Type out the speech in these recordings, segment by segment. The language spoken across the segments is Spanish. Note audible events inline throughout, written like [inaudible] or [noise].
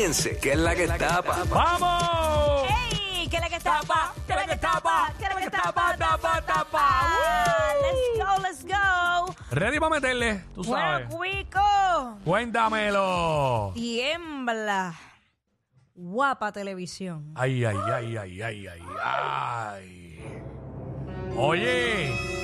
Piense que es la que tapa. ¡Vamos! ¡Ey! ¿Qué es la que tapa? Tapa, ¿Qué es la que tapa? ¿Qué es la que tapa? Tapa, tapa. Ah, Let's go, let's go. Ready para meterle, tú sabes. Bueno, Cuico. Cuéntamelo. Tiembla. Guapa televisión. Ay, ay, ay, ay, ay, ay, ay. Oye.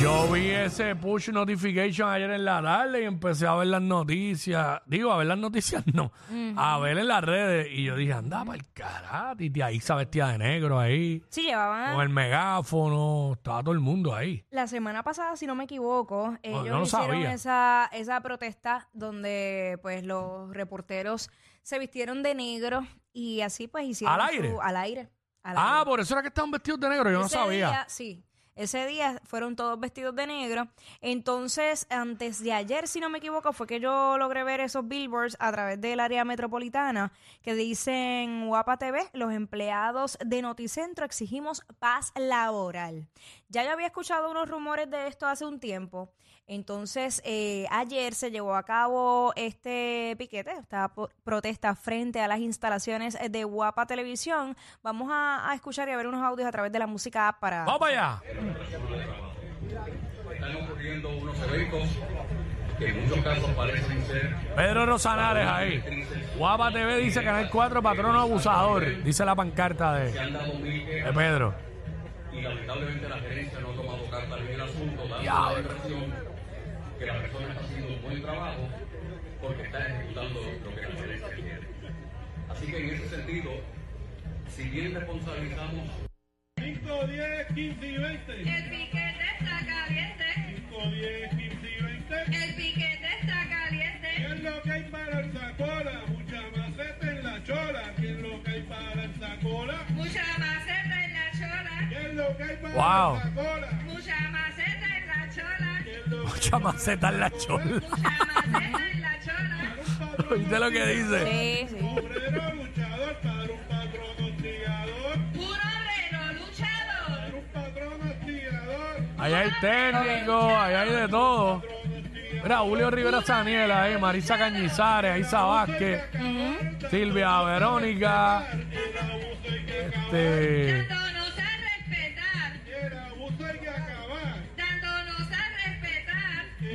Yo vi ese push notification ayer en la tarde y empecé a ver las noticias. Digo, a ver las noticias no. A ver en las redes. Y yo dije, anda para el carajo. Y ahí se vestía de negro ahí. Sí, llevaban Con el megáfono. Estaba todo el mundo ahí. La semana pasada, si no me equivoco, ellos no hicieron sabía. esa, esa protesta donde pues los reporteros se vistieron de negro y así pues hicieron ¿Al aire? su- al aire. al Ah, por eso era que estaban vestidos de negro. Yo no Ese sabía. día, sí. Ese día fueron todos vestidos de negro. Entonces, antes de ayer, si no me equivoco, fue que yo logré ver esos billboards a través del área metropolitana que dicen Guapa TV, los empleados de Noticentro exigimos paz laboral. Ya yo había escuchado unos rumores de esto hace un tiempo. Entonces, eh, ayer se llevó a cabo este piquete, esta protesta frente a las instalaciones de Guapa Televisión. Vamos a, a escuchar y a ver unos audios a través de la música app para... Vamos para allá. están ocurriendo unos eventos que en muchos casos parecen ser Pedro Rosanares ahí. Guapa TV dice Canal 4, patrono abusador. Dice la pancarta de, de Pedro. Y lamentablemente la gerencia no ha tomado cartas en el asunto, dando la impresión que la persona está haciendo un buen trabajo porque está ejecutando lo que la gerencia quiere. Así que en ese sentido, si bien responsabilizamos 5, 10, 15 y 20. Wow. Mucha maceta en la chola. ¿Qué es lo que Mucha maceta en la chola. Mucha maceta en la chola. ¿Oíste lo que dice? Sí, sí. obrero luchador para un patrón hostigador? Un obrero luchador. Un patrón hostigador. Ahí hay técnicos, ahí hay de todo. Mira, Julio Rivera Saniela ahí, Marisa Cañizares, Isa Vázquez, Silvia Verónica, este,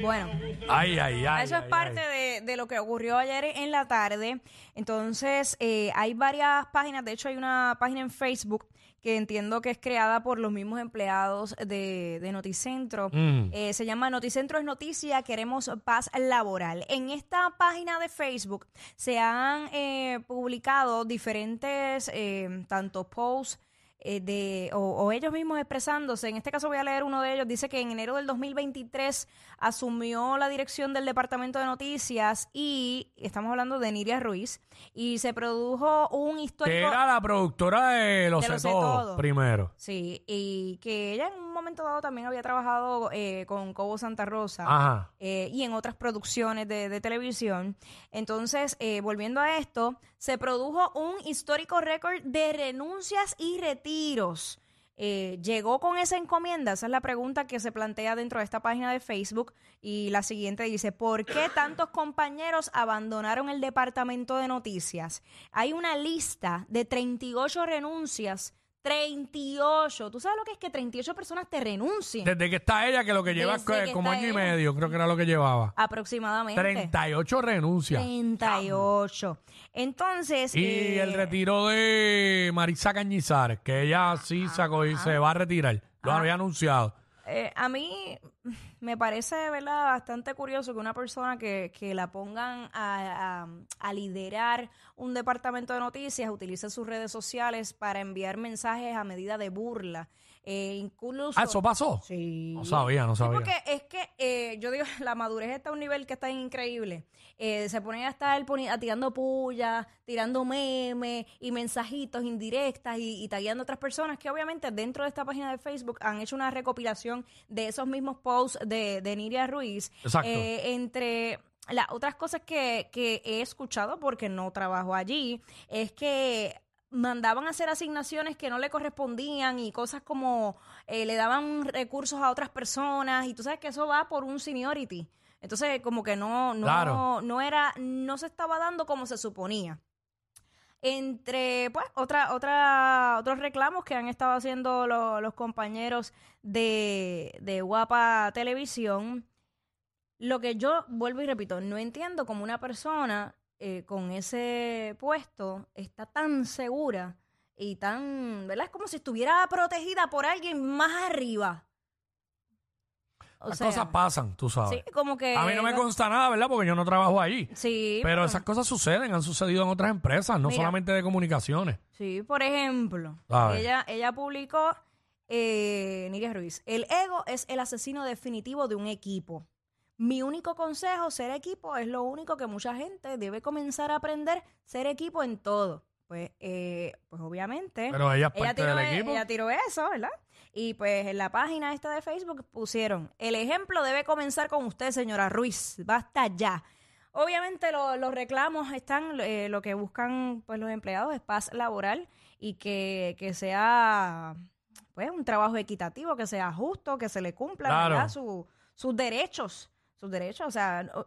Bueno. ay, ay, ay. Eso es ay, parte ay. de, de lo que ocurrió ayer en la tarde. Entonces, eh, hay varias páginas, de hecho hay una página en Facebook que entiendo que es creada por los mismos empleados de, de Noticentro. Mm. Eh, se llama Noticentro es Noticia, queremos paz laboral. En esta página de Facebook se han eh, publicado diferentes, eh, tanto posts, eh, de, o, o ellos mismos expresándose. En este caso voy a leer uno de ellos. Dice que en enero del 2023 asumió la dirección del Departamento de Noticias y estamos hablando de Niria Ruiz y se produjo un Que histórico... era la productora de Lo De sé Lo Sé todo, Todo. primero. Sí, y que ella en momento dado también había trabajado eh, con Cobo Santa Rosa eh, y en otras producciones de, de televisión. Entonces, eh, volviendo a esto, se produjo un histórico récord de renuncias y retiros. Eh, ¿Llegó con esa encomienda? Esa es la pregunta que se plantea dentro de esta página de Facebook. Y la siguiente dice, ¿por qué tantos compañeros abandonaron el departamento de noticias? Hay una lista de 38 renuncias. 38. ¿Tú sabes lo que es que 38 personas te renuncien? Desde que está ella, que lo que lleva Desde que como está año y ella. medio, creo que era lo que llevaba. Aproximadamente. 38 renuncias. 38. Entonces. Y eh, el retiro de Marisa Cañizares, que ella sí sacó y se va a retirar. Lo había anunciado. eh, a mí [laughs] me parece, ¿verdad?, bastante curioso que una persona que, que la pongan a, a- a liderar un departamento de noticias utilice sus redes sociales para enviar mensajes a medida de burla. Eh, incluso. Ah, ¿eso pasó? Sí. No sabía, no Sí, sabía. porque es que eh, yo digo, [laughs] la madurez está a un nivel que está increíble. Eh, se ponen a estar poni- a tirando puya, tirando memes y mensajitos indirectas y, y tagueando a otras personas que obviamente dentro de esta página de Facebook han hecho una recopilación de esos mismos posts de, de Niria Ruiz. Exacto. Eh, entre las otras cosas que, que he escuchado, porque no trabajo allí, es que mandaban a hacer asignaciones que no le correspondían y cosas como eh, le daban recursos a otras personas y tú sabes que eso va por un seniority. Entonces, como que no, no, Claro. no era, no se estaba dando como se suponía. Entre, pues, otra, otra, otros reclamos que han estado haciendo lo- los compañeros de, de Guapa Televisión, lo que yo vuelvo y repito, no entiendo cómo una persona eh, con ese puesto está tan segura y tan, ¿verdad? Es como si estuviera protegida por alguien más arriba. O Las sea, cosas pasan, tú sabes. Sí, como que... A mí no me consta nada, ¿verdad? Porque yo no trabajo allí. Sí, Pero esas cosas suceden, han sucedido en otras empresas, no Mira. solamente de comunicaciones. Sí, por ejemplo, ella, ella publicó, eh, Nidia Ruiz, el ego es el asesino definitivo de un equipo. Mi único consejo, ser equipo, es lo único que mucha gente debe comenzar a aprender, ser equipo en todo. Pues, eh, pues obviamente. Pero ella es ella parte tiró, del e- equipo. ella tiró eso, ¿verdad? Y pues en la página esta de Facebook pusieron, el ejemplo debe comenzar con usted, señora Ruiz, basta ya. Obviamente lo- los reclamos están, eh, lo que buscan pues los empleados es paz laboral y que, que sea pues un trabajo equitativo, que sea justo, que se le cumplan Claro. ¿verdad? Su- sus derechos, sus derechos, o sea, no-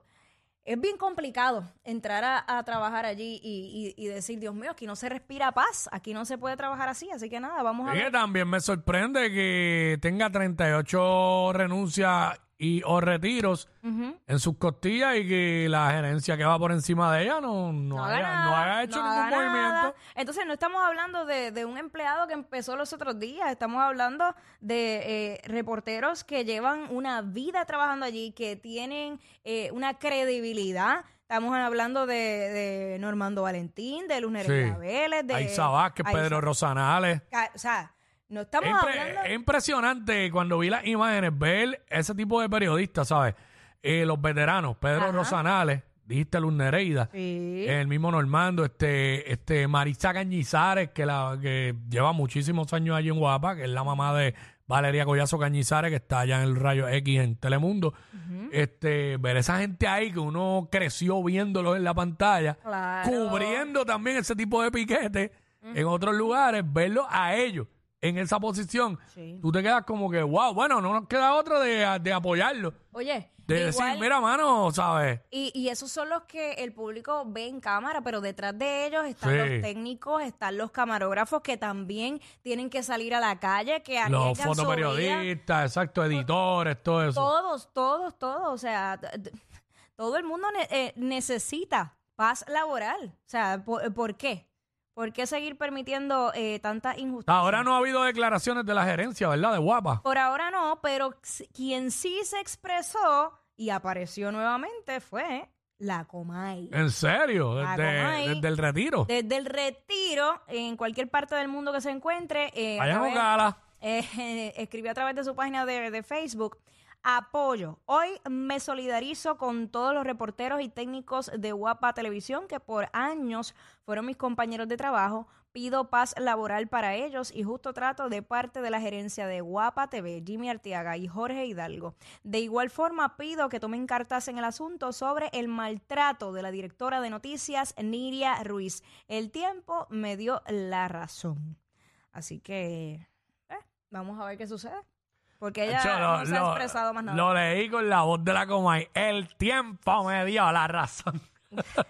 es bien complicado entrar a, a trabajar allí y, y- y decir, Dios mío, aquí no se respira paz, aquí no se puede trabajar así, así que nada, vamos a Y que ver. también me sorprende que tenga 38 renuncias y o retiros Ujú. en sus costillas y que la gerencia que va por encima de ella no, no, No haya, no haya hecho no ningún haga movimiento. Entonces no estamos hablando de, de un empleado que empezó los otros días, estamos hablando de eh, reporteros que llevan una vida trabajando allí, que tienen eh, una credibilidad. Estamos hablando de, de Normando Valentín, de Luz Nereida Sí. Vélez, de Aiza Vázquez, Aiza- Pedro Rosanales. Ca- O sea, no estamos Es, impre- hablando... es impresionante cuando vi las imágenes ver ese tipo de periodistas, ¿sabes? Eh, los veteranos, Pedro Ajá. Rosanales, dijiste Luz Nereida, Sí. el mismo Normando, este, este Marisa Cañizares, que, la, que lleva muchísimos años allí en Guapa, que es la mamá de Valeria Collazo Cañizares, que está allá en el Rayo X en Telemundo. este, ver esa gente ahí que uno creció viéndolos en la pantalla, Claro. cubriendo también ese tipo de piquete en otros lugares, verlos a ellos en esa posición, Sí. tú te quedas como que, wow, bueno, no nos queda otro de, de apoyarlo. Oye, De decir, igual- mira, mano, ¿sabes? Y, y esos son los que el público ve en cámara, pero detrás de ellos están Sí. los técnicos, están los camarógrafos que también tienen que salir a la calle, que Los arriesgan su vida. fotoperiodistas, exacto, editores, todo eso. Todos, todos, todos. O sea, t- t- todo el mundo ne- eh, necesita paz laboral. O sea, ¿por, por qué? ¿Por qué seguir permitiendo eh, tanta injusticia? Ahora no ha habido declaraciones de la gerencia, ¿verdad? De guapa. Por ahora no, pero quien sí se expresó y apareció nuevamente fue la Comay. ¿En serio? Desde, el retiro. Desde el retiro, en cualquier parte del mundo que se encuentre, eh, Allá en eh, [laughs] escribió a través de su página de, de Facebook. Apoyo. Hoy me solidarizo con todos los reporteros y técnicos de Guapa Televisión que por años fueron mis compañeros de trabajo. Pido paz laboral para ellos y justo trato de parte de la gerencia de Guapa TV, Jimmy Arteaga y Jorge Hidalgo. De igual forma, pido que tomen cartas en el asunto sobre el maltrato de la directora de noticias, Niria Ruiz. El tiempo me dio la razón. Así que eh, vamos a ver qué sucede. Porque ella Yo no se ha expresado más nada. Lo leí con la voz de la Comay. El tiempo me dio la razón.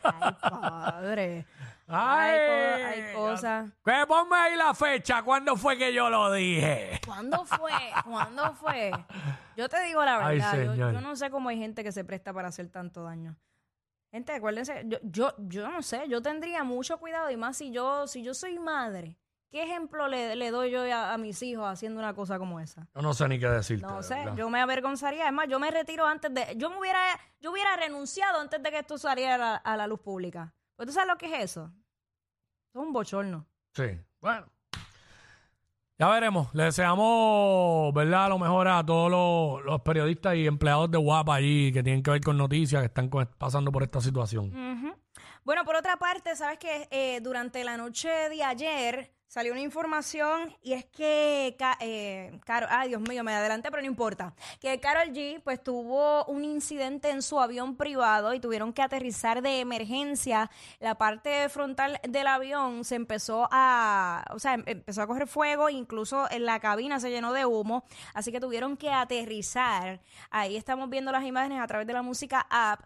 Ay, padre. Ay, Hay co- hay cosas. Que ponme ahí la fecha. ¿Cuándo fue que yo lo dije? ¿Cuándo fue? ¿Cuándo fue? Yo te digo la Ay, verdad. yo, señor. yo no sé cómo hay gente que se presta para hacer tanto daño. Gente, acuérdense, yo, yo, yo no sé, yo tendría mucho cuidado y más si yo, si yo soy madre. ¿Qué ejemplo le, le doy yo a, a mis hijos haciendo una cosa como esa? Yo no sé ni qué decirte. No sé, verdad. yo me avergonzaría. Es más, yo me retiro antes de. Yo me hubiera, yo hubiera renunciado antes de que esto saliera a, la luz pública. ¿Pues tú sabes lo que es eso? Es un bochorno. Sí, bueno. Ya veremos. Le deseamos, ¿verdad? Lo mejor a todos los, los periodistas y empleados de Guapa allí que tienen que ver con noticias que están con- pasando por esta situación. Ujú. Bueno, por otra parte, sabes que eh, durante la noche de ayer salió una información y es que, eh, ay Dios mío, me adelanté, pero no importa, que Carol G pues tuvo un incidente en su avión privado y tuvieron que aterrizar de emergencia. La parte frontal del avión se empezó a, o sea, em- empezó a correr fuego, incluso en la cabina se llenó de humo, así que tuvieron que aterrizar. Ahí estamos viendo las imágenes a través de la música app.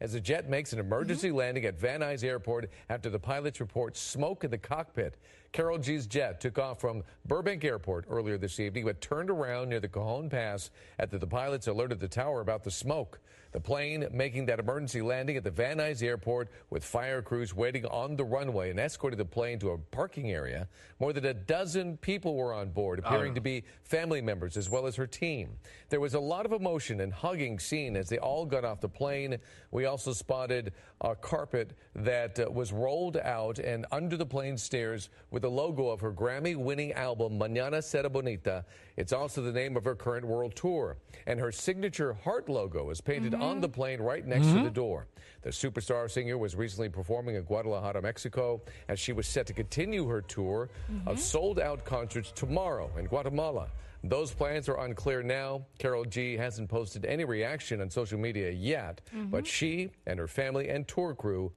As the jet makes an emergency mm-hmm. landing at Van Nuys Airport after the pilots report smoke in the cockpit. Carol G's jet took off from Burbank Airport earlier this evening, but turned around near the Cajon Pass after the pilots alerted the tower about the smoke. The plane making that emergency landing at the Van Nuys Airport with fire crews waiting on the runway and escorted the plane to a parking area. More than a dozen people were on board, appearing to be family members as well as her team. There was a lot of emotion and hugging seen as they all got off the plane. We also spotted a carpet that uh, was rolled out and under the plane stairs with the logo of her Grammy winning album, Mañana Será Bonita. It's also the name of her current world tour. And her signature heart logo is painted on mm-hmm. the plane right next to the mm-hmm. door. The superstar singer was recently performing in Guadalajara, Mexico, as she was set to continue her tour of mm-hmm. sold out concerts tomorrow in Guatemala. Those plans are unclear now. Carol G hasn't posted any reaction on social media yet, but she and her family and tour crew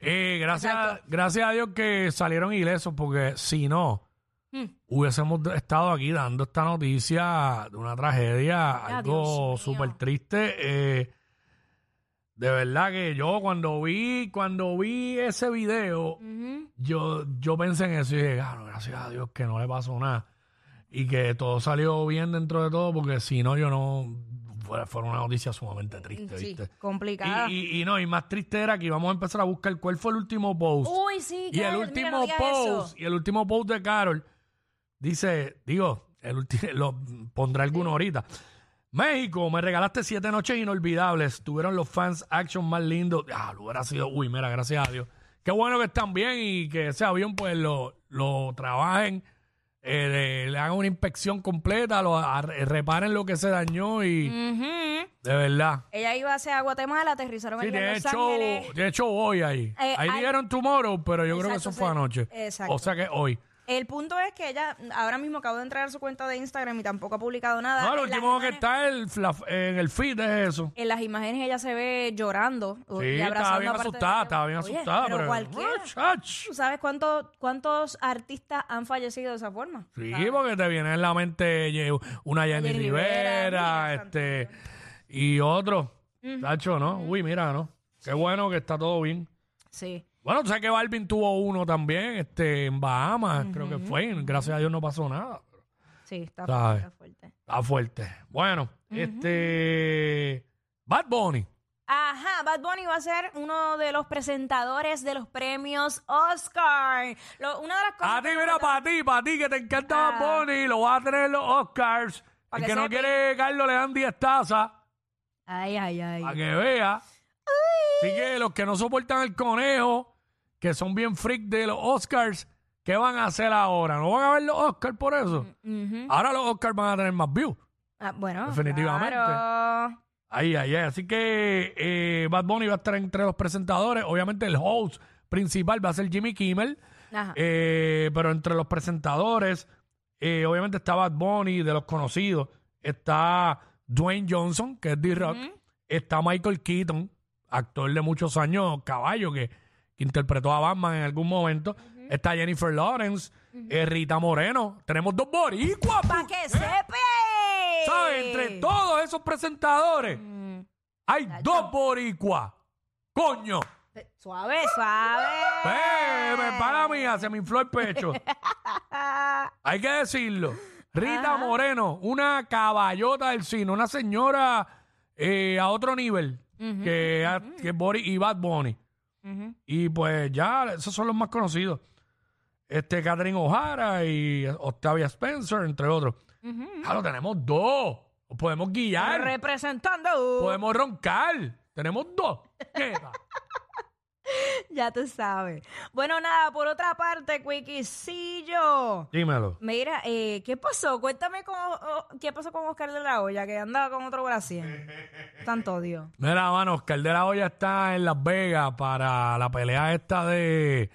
Eh, gracias, gracias a Dios que salieron ilesos, porque si no. Hubiésemos estado aquí dando esta noticia de una tragedia, Ay, algo Dios mío. súper triste. Eh, de verdad que yo cuando vi, cuando vi ese video, yo, yo pensé en eso y dije, "Ah, gracias a Dios que no le pasó nada. Y que todo salió bien dentro de todo, porque si no, yo no. Fuera, fuera una noticia sumamente triste, sí, ¿viste? complicada. Y, y- y no, y más triste era que íbamos a empezar a buscar cuál fue el último post. Uy, sí, y el Carol, mira, último no post, eso. y el último post de Carol dice, digo, el ulti- [laughs] lo pondré alguno ahorita. México, me regalaste siete noches inolvidables. Tuvieron los fans action más lindos. Ah, lo hubiera sido, uy, mira, gracias a Dios. Qué bueno que están bien y que ese avión pues lo, lo trabajen, eh, le hagan una inspección completa, lo ar- reparen lo que se dañó y Ujú. de verdad. Ella iba hacia Guatemala, aterrizaron Sí, en de Los hecho, Ángeles. de hecho hoy ahí. Eh, ahí hay- dijeron tomorrow, pero yo creo que Exacto, eso fue sí. anoche. Exacto. O sea que hoy. El punto es que ella ahora mismo acabo de entrar a su cuenta de Instagram y tampoco ha publicado nada. No, lo En las último que imágenes- está el, fla- en el feed es eso. En las imágenes ella se ve llorando. Sí, y estaba bien a parte de asustada, estaba bien Oye, asustada. Pero, cualquiera. Muchach. ¿Tú sabes cuánto- cuántos artistas han fallecido de esa forma? Sí, porque te viene en la mente ye- una Jenny, Jenny Rivera, Rivera, mira, este y otro. Tacho, ¿no? Uy, mira, ¿no? Qué bueno que está todo bien. Sí. Bueno, tú sabes que Balvin tuvo uno también, este, en Bahamas, creo que fue. y Gracias a Dios no pasó nada. Sí, está ¿Sabes? fuerte, está fuerte. Está fuerte. Bueno, este. Bad Bunny. Ajá, Bad Bunny va a ser uno de los presentadores de los premios Oscar. Lo- una de las cosas A ti, que- mira, para ti, para ti, que te encanta Ah. Bad Bunny, lo vas a tener en los Oscars. Pa' El que que no sepa. quiere Carlos le dan 10 tazas Ay, ay, ay. para que vea. Así que los que no soportan el conejo, que son bien freak de los Oscars, ¿qué van a hacer ahora? ¿No van a ver los Oscars por eso? Ujú. Ahora los Oscars van a tener más views. Ah, bueno, Definitivamente. claro. Ahí, ahí, ahí. Así que eh, Bad Bunny va a estar entre los presentadores. Obviamente el host principal va a ser Jimmy Kimmel. Ajá. Eh, pero entre los presentadores, eh, obviamente está Bad Bunny, de los conocidos. Está Dwayne Johnson, que es D-Rock. Está Michael Keaton, actor de muchos años, caballo, que, que interpretó a Batman en algún momento. Está Jennifer Lawrence, eh, Rita Moreno. Tenemos dos boricuas. ¡Para que sepa! ¿Sabes? Entre todos esos presentadores Mm. hay dos boricuas. Coño. Suave, suave. Eh, para mía, se me infló el pecho. [laughs] Hay que decirlo. Rita Moreno, una caballota del cine, una señora eh, a otro nivel que, a- que Bori y Bad Bunny. Y pues ya, esos son los más conocidos. Este, Catherine O'Hara y Octavia Spencer, entre otros. Ya lo tenemos dos. Podemos guiar. Representando. podemos roncar. Tenemos dos. [laughs] Ya tú sabes. Bueno, nada, por otra parte, Quickiecillo. Dímelo. Mira, eh, ¿qué pasó? Cuéntame oh, qué pasó con Oscar de la Hoya, que andaba con otro Brasil. [laughs] Tanto odio. Mira, mano, Oscar de la Hoya está en Las Vegas para la pelea esta de,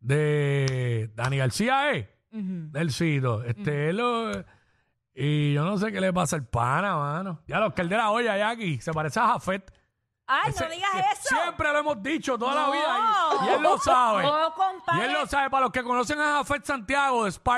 de Dani García, ¿eh? Del Cito. Este, él lo- y yo no sé qué le pasa al pana, mano. Ya el de la olla, Jackie, se parece a Jafet. Ay, Ese- no digas sie- eso. Siempre lo hemos dicho toda la No. vida. Y, y él lo sabe. No, y compadre. él lo sabe. Para los que conocen a Jafet Santiago de Spark.